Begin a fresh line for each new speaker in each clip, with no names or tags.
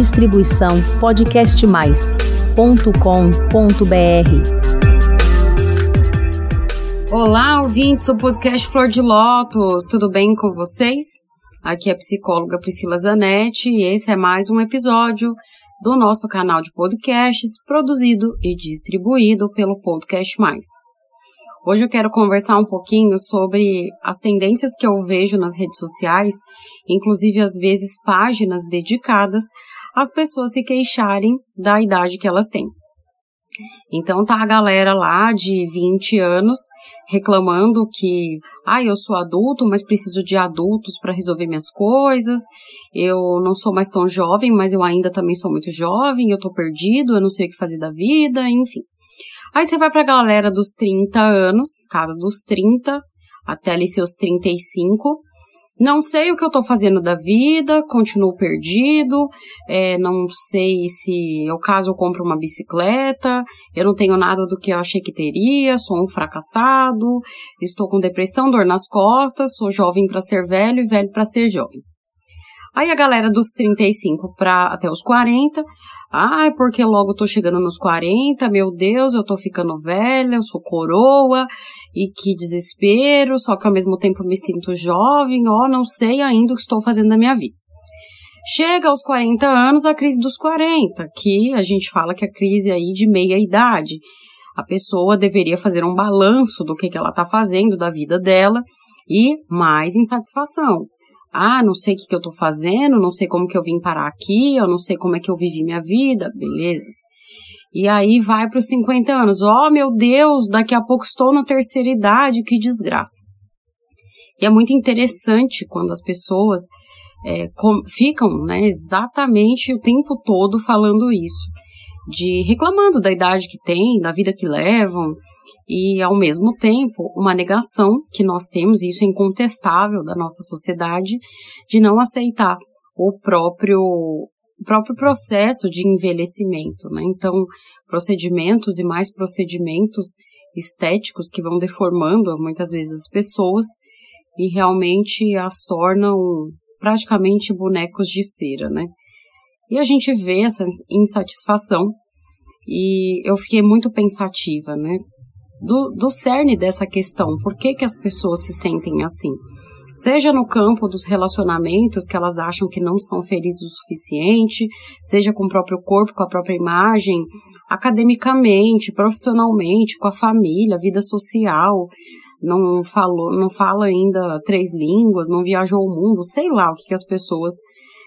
Distribuição podcastmais.com.br.
Olá, ouvintes do podcast Flor de Lótus, tudo bem com vocês? Aqui é a psicóloga Priscila Zanetti e esse é mais um episódio do nosso canal de podcasts produzido e distribuído pelo Podcast Mais. Hoje eu quero conversar um pouquinho sobre as tendências que eu vejo nas redes sociais, inclusive às vezes páginas dedicadas às pessoas se queixarem da idade que elas têm. Então tá a galera lá de 20 anos reclamando que, ah, eu sou adulto, mas preciso de adultos para resolver minhas coisas. Eu não sou mais tão jovem, mas eu ainda também sou muito jovem, eu tô perdido, eu não sei o que fazer da vida, enfim. Aí você vai pra galera dos 30 anos, casa dos 30, até ali seus 35. Não sei o que eu tô fazendo da vida, continuo perdido, é, não sei se eu caso eu compro uma bicicleta, eu não tenho nada do que eu achei que teria, sou um fracassado, estou com depressão, dor nas costas, sou jovem para ser velho e velho para ser jovem. Aí a galera dos 35 para até os 40, ah, é porque logo tô chegando nos 40, meu Deus, eu tô ficando velha, eu sou coroa, e que desespero, só que ao mesmo tempo me sinto jovem, ó, não sei ainda o que estou fazendo na minha vida. Chega aos 40 anos a crise dos 40, que a gente fala que é a crise aí de meia idade. A pessoa deveria fazer um balanço do que, que ela está fazendo da vida dela e mais insatisfação. Ah, não sei o que, que eu tô fazendo, não sei como que eu vim parar aqui, eu não sei como é que eu vivi minha vida, beleza. E aí vai para os 50 anos. Oh, meu Deus, daqui a pouco estou na terceira idade, que desgraça. E é muito interessante quando as pessoas é, com, ficam né, exatamente o tempo todo falando isso, de reclamando da idade que tem, da vida que levam, e, ao mesmo tempo, uma negação que nós temos, e isso é incontestável da nossa sociedade, de não aceitar o próprio, o próprio processo de envelhecimento. Né? Então, procedimentos e mais procedimentos estéticos que vão deformando muitas vezes as pessoas e realmente as tornam praticamente bonecos de cera, né? E a gente vê essa insatisfação e eu fiquei muito pensativa, né? do, do cerne dessa questão. Por que, que as pessoas se sentem assim? Seja no campo dos relacionamentos, que elas acham que não são felizes o suficiente, seja com o próprio corpo, com a própria imagem, academicamente, profissionalmente, com a família, vida social, não falou, não fala ainda três línguas, não viajou o mundo, sei lá o que, que as pessoas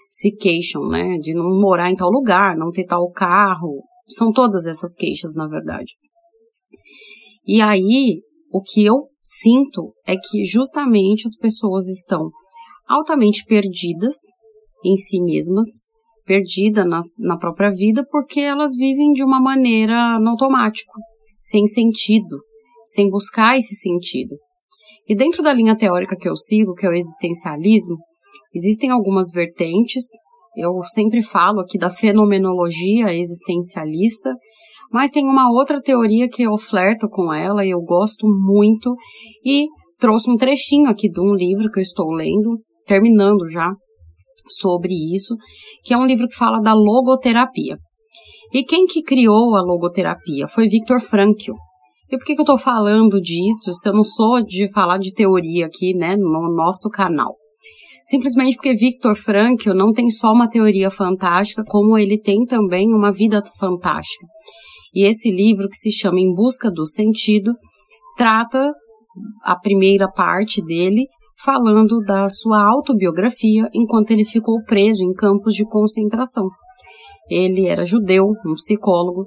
se queixam, né? De não morar em tal lugar, não ter tal carro. São todas essas queixas, na verdade. E aí, o que eu sinto é que justamente as pessoas estão altamente perdidas em si mesmas, perdidas na própria vida, porque elas vivem de uma maneira no automático, sem sentido, sem buscar esse sentido. E dentro da linha teórica que eu sigo, que é o existencialismo, existem algumas vertentes. Eu sempre falo aqui da fenomenologia existencialista, mas tem uma outra teoria que eu flerto com ela e eu gosto muito e trouxe um trechinho aqui de um livro que eu estou lendo, terminando já, sobre isso, que é um livro que fala da logoterapia. E quem que criou a logoterapia? Foi Viktor Frankl. E por que, que eu estou falando disso se eu não sou de falar de teoria aqui, né, no nosso canal? Simplesmente porque Viktor Frankl não tem só uma teoria fantástica, como ele tem também uma vida fantástica. E esse livro, que se chama Em Busca do Sentido, trata a primeira parte dele falando da sua autobiografia enquanto ele ficou preso em campos de concentração. Ele era judeu, um psicólogo,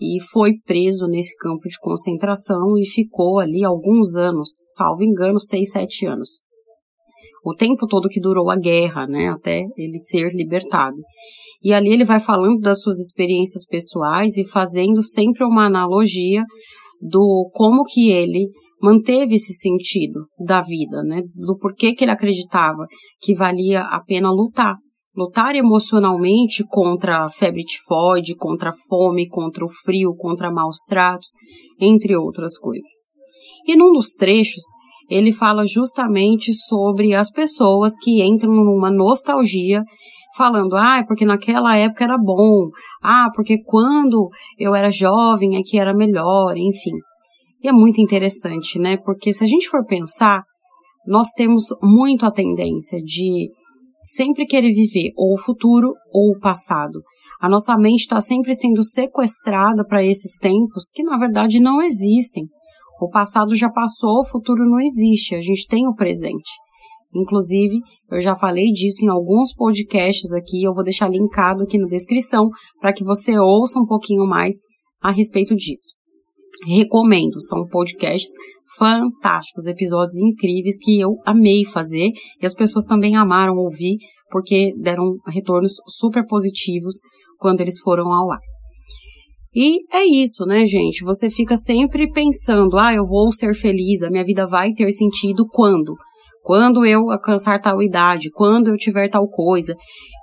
e foi preso nesse campo de concentração e ficou ali alguns anos, salvo engano, seis, sete anos. O tempo todo que durou a guerra, né, até ele ser libertado. E ali ele vai falando das suas experiências pessoais e fazendo sempre uma analogia do como que ele manteve esse sentido da vida, né? Do porquê que ele acreditava que valia a pena lutar. Lutar emocionalmente contra a febre tifoide, contra a fome, contra o frio, contra maus tratos, entre outras coisas. E num dos trechos, ele fala justamente sobre as pessoas que entram numa nostalgia falando, ah, é porque naquela época era bom, ah, porque quando eu era jovem é que era melhor, enfim. E é muito interessante, né? Porque se a gente for pensar, nós temos muito a tendência de sempre querer viver ou o futuro ou o passado. A nossa mente está sempre sendo sequestrada para esses tempos que na verdade não existem. O passado já passou, o futuro não existe, a gente tem o presente. Inclusive, eu já falei disso em alguns podcasts aqui, eu vou deixar linkado aqui na descrição para que você ouça um pouquinho mais a respeito disso. Recomendo, são podcasts fantásticos, episódios incríveis que eu amei fazer e as pessoas também amaram ouvir porque deram retornos super positivos quando eles foram ao ar. E é isso, né, gente? Você fica sempre pensando, ah, eu vou ser feliz, a minha vida vai ter sentido quando? Quando eu alcançar tal idade, quando eu tiver tal coisa.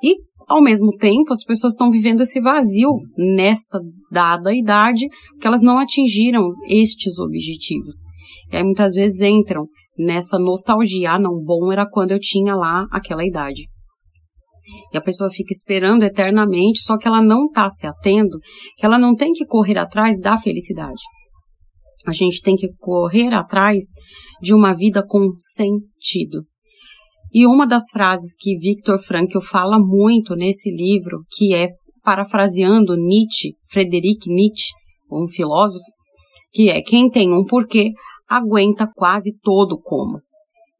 E, ao mesmo tempo, as pessoas estão vivendo esse vazio nesta dada idade, porque elas não atingiram estes objetivos. E aí muitas vezes entram nessa nostalgia, ah, não, bom era quando eu tinha lá aquela idade. E a pessoa fica esperando eternamente, só que ela não está se atendo, que ela não tem que correr atrás da felicidade. A gente tem que correr atrás de uma vida com sentido. E uma das frases que Viktor Frankl fala muito nesse livro, que é parafraseando Nietzsche, Friedrich Nietzsche, um filósofo, que é quem tem um porquê aguenta quase todo como.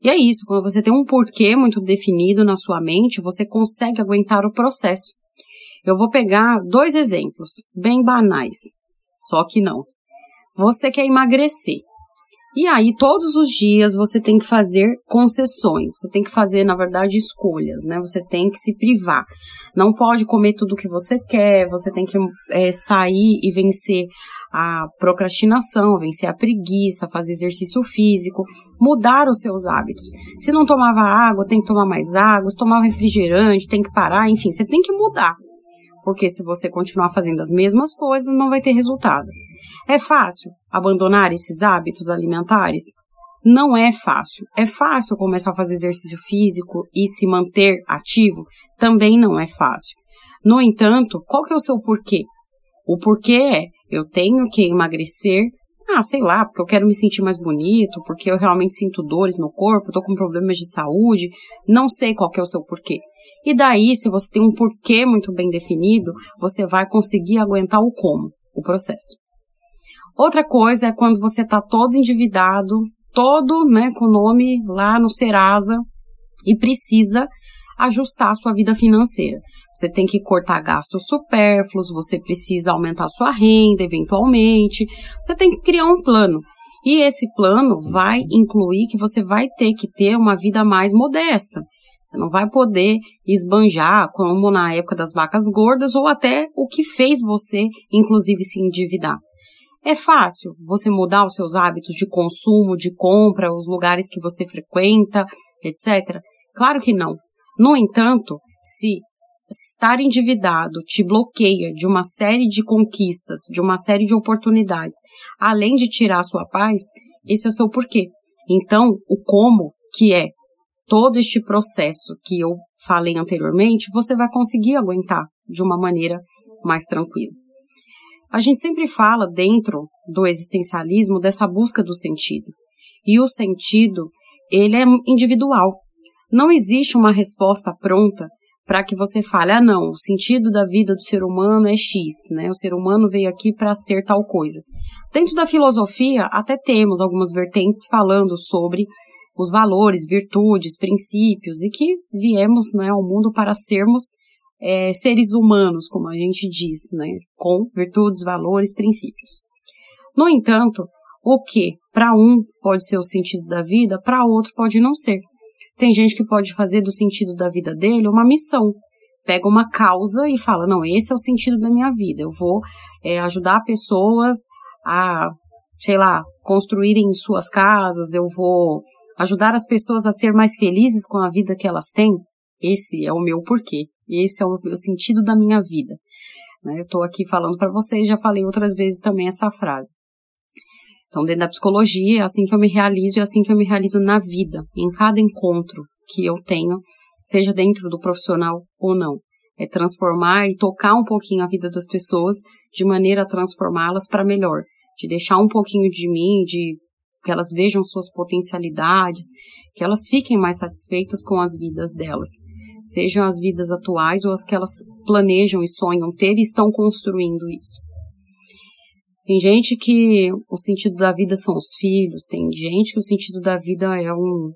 E é isso, quando você tem um porquê muito definido na sua mente, você consegue aguentar o processo. Eu vou pegar dois exemplos, bem banais, só que não. Você quer emagrecer. E aí, todos os dias você tem que fazer concessões, você tem que fazer, na verdade, escolhas, né? Você tem que se privar. Não pode comer tudo o que você quer, você tem que é, sair e vencer a procrastinação, vencer a preguiça, fazer exercício físico, mudar os seus hábitos. Se não tomava água, tem que tomar mais água, se tomava refrigerante, tem que parar, enfim, você tem que mudar. Porque se você continuar fazendo as mesmas coisas, não vai ter resultado. É fácil abandonar esses hábitos alimentares? Não é fácil. É fácil começar a fazer exercício físico e se manter ativo? Também não é fácil. No entanto, qual que é o seu porquê? O porquê é, eu tenho que emagrecer, ah, sei lá, porque eu quero me sentir mais bonito, porque eu realmente sinto dores no corpo, estou com problemas de saúde, não sei qual é o seu porquê. E daí, se você tem um porquê muito bem definido, você vai conseguir aguentar o como, o processo. Outra coisa é quando você está todo endividado, todo, né, com o nome lá no Serasa e precisa ajustar a sua vida financeira. Você tem que cortar gastos supérfluos, você precisa aumentar sua renda eventualmente, você tem que criar um plano. E esse plano vai incluir que você vai ter que ter uma vida mais modesta. Você não vai poder esbanjar como na época das vacas gordas ou até o que fez você, inclusive, se endividar. É fácil você mudar os seus hábitos de consumo, de compra, os lugares que você frequenta, etc. Claro que não. No entanto, se estar endividado te bloqueia de uma série de conquistas, de uma série de oportunidades, além de tirar a sua paz, esse é o seu porquê. Então, o como, que é todo este processo que eu falei anteriormente, você vai conseguir aguentar de uma maneira mais tranquila. A gente sempre fala dentro do existencialismo dessa busca do sentido. E o sentido, ele é individual. Não existe uma resposta pronta para que você fale, ah, não, o sentido da vida do ser humano é X, né? O ser humano veio aqui para ser tal coisa. Dentro da filosofia, até temos algumas vertentes falando sobre os valores, virtudes, princípios e que viemos né, ao mundo para sermos é, seres humanos, como a gente diz, né, com virtudes, valores, princípios. No entanto, o que para um pode ser o sentido da vida, para outro pode não ser. Tem gente que pode fazer do sentido da vida dele uma missão. Pega uma causa e fala: não, esse é o sentido da minha vida. Eu vou é, ajudar pessoas a, sei lá, construírem suas casas, eu vou ajudar as pessoas a ser mais felizes com a vida que elas têm. Esse é o meu porquê. Esse é o, o sentido da minha vida. Né? Eu estou aqui falando para vocês, já falei outras vezes também essa frase. Então, dentro da psicologia, é assim que eu me realizo e é assim que eu me realizo na vida, em cada encontro que eu tenho, seja dentro do profissional ou não. é transformar e tocar um pouquinho a vida das pessoas de maneira a transformá-las para melhor, de deixar um pouquinho de mim, de que elas vejam suas potencialidades, que elas fiquem mais satisfeitas com as vidas delas, sejam as vidas atuais ou as que elas planejam e sonham ter e estão construindo isso. Tem gente que o sentido da vida são os filhos, tem gente que o sentido da vida é um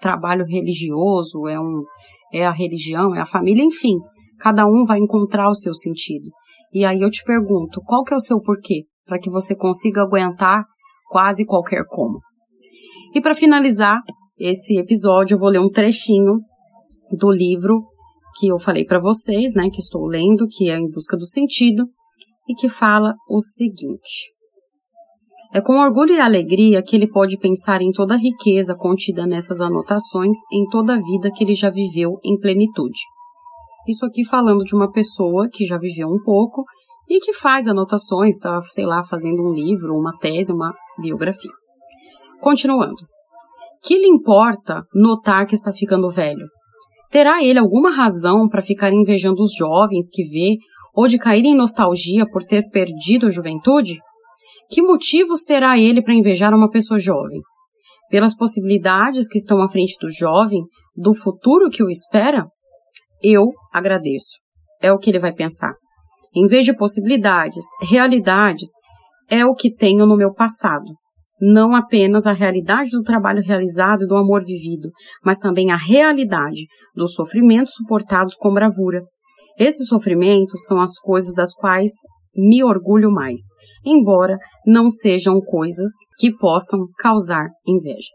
trabalho religioso, é um é a religião, é a família, enfim. Cada um vai encontrar o seu sentido. E aí eu te pergunto, qual que é o seu porquê? Para que você consiga aguentar quase qualquer como. E para finalizar esse episódio, eu vou ler um trechinho do livro que eu falei para vocês, né, que estou lendo, que é Em Busca do Sentido, e que fala o seguinte: É com orgulho e alegria que ele pode pensar em toda a riqueza contida nessas anotações, em toda a vida que ele já viveu em plenitude. Isso aqui falando de uma pessoa que já viveu um pouco e que faz anotações, está, sei lá, fazendo um livro, uma tese, uma biografia. Continuando. Que lhe importa notar que está ficando velho? Terá ele alguma razão para ficar invejando os jovens que vê ou de cair em nostalgia por ter perdido a juventude? Que motivos terá ele para invejar uma pessoa jovem? Pelas possibilidades que estão à frente do jovem, do futuro que o espera? Eu agradeço. É o que ele vai pensar. Em vez de possibilidades, realidades é o que tenho no meu passado. Não apenas a realidade do trabalho realizado e do amor vivido, mas também a realidade dos sofrimentos suportados com bravura. Esses sofrimentos são as coisas das quais me orgulho mais, embora não sejam coisas que possam causar inveja.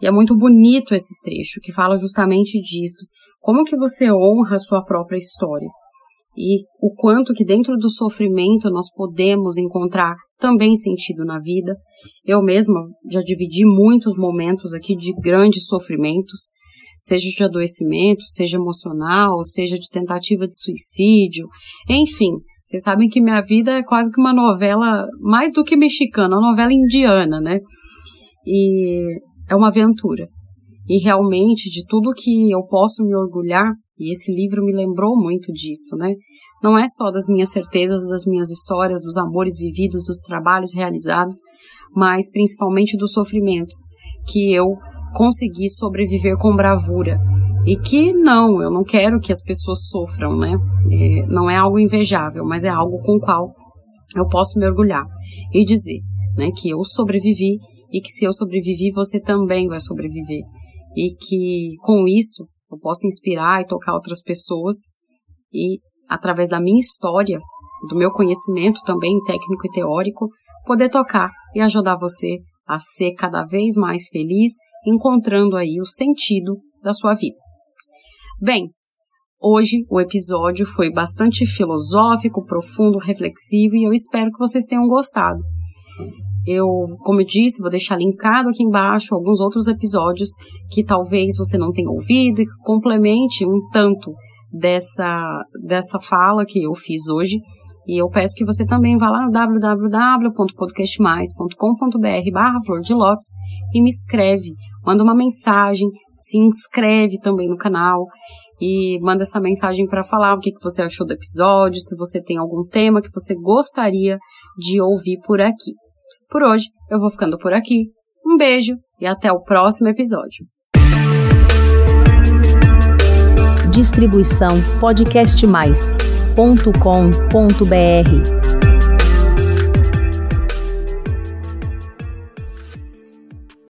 E é muito bonito esse trecho que fala justamente disso, como que você honra a sua própria história e o quanto que dentro do sofrimento nós podemos encontrar também sentido na vida. Eu mesma já dividi muitos momentos aqui de grandes sofrimentos, seja de adoecimento, seja emocional, seja de tentativa de suicídio, enfim. Vocês sabem que minha vida é quase que uma novela, mais do que mexicana, uma novela indiana, né? E é uma aventura. E realmente, de tudo que eu posso me orgulhar, e esse livro me lembrou muito disso, né? Não é só das minhas certezas, das minhas histórias, dos amores vividos, dos trabalhos realizados, mas principalmente dos sofrimentos que eu consegui sobreviver com bravura. E que não, eu não quero que as pessoas sofram, né? É, não é algo invejável, mas é algo com o qual eu posso me orgulhar e dizer, né, que eu sobrevivi e que se eu sobrevivi, você também vai sobreviver. E que com isso eu posso inspirar e tocar outras pessoas e, através da minha história, do meu conhecimento também técnico e teórico, poder tocar e ajudar você a ser cada vez mais feliz, encontrando aí o sentido da sua vida. Bem, hoje o episódio foi bastante filosófico, profundo, reflexivo e eu espero que vocês tenham gostado. Eu, como eu disse, vou deixar linkado aqui embaixo alguns outros episódios que talvez você não tenha ouvido e que complemente um tanto dessa, dessa fala que eu fiz hoje. E eu peço que você também vá lá no www.podcastmais.com.br barra flor de lótus e me escreve, manda uma mensagem, se inscreve também no canal e manda essa mensagem para falar o que, que você achou do episódio, se você tem algum tema que você gostaria de ouvir por aqui. Por hoje, eu vou ficando por aqui. Um beijo e até o próximo episódio.
Distribuição podcastmais.com.br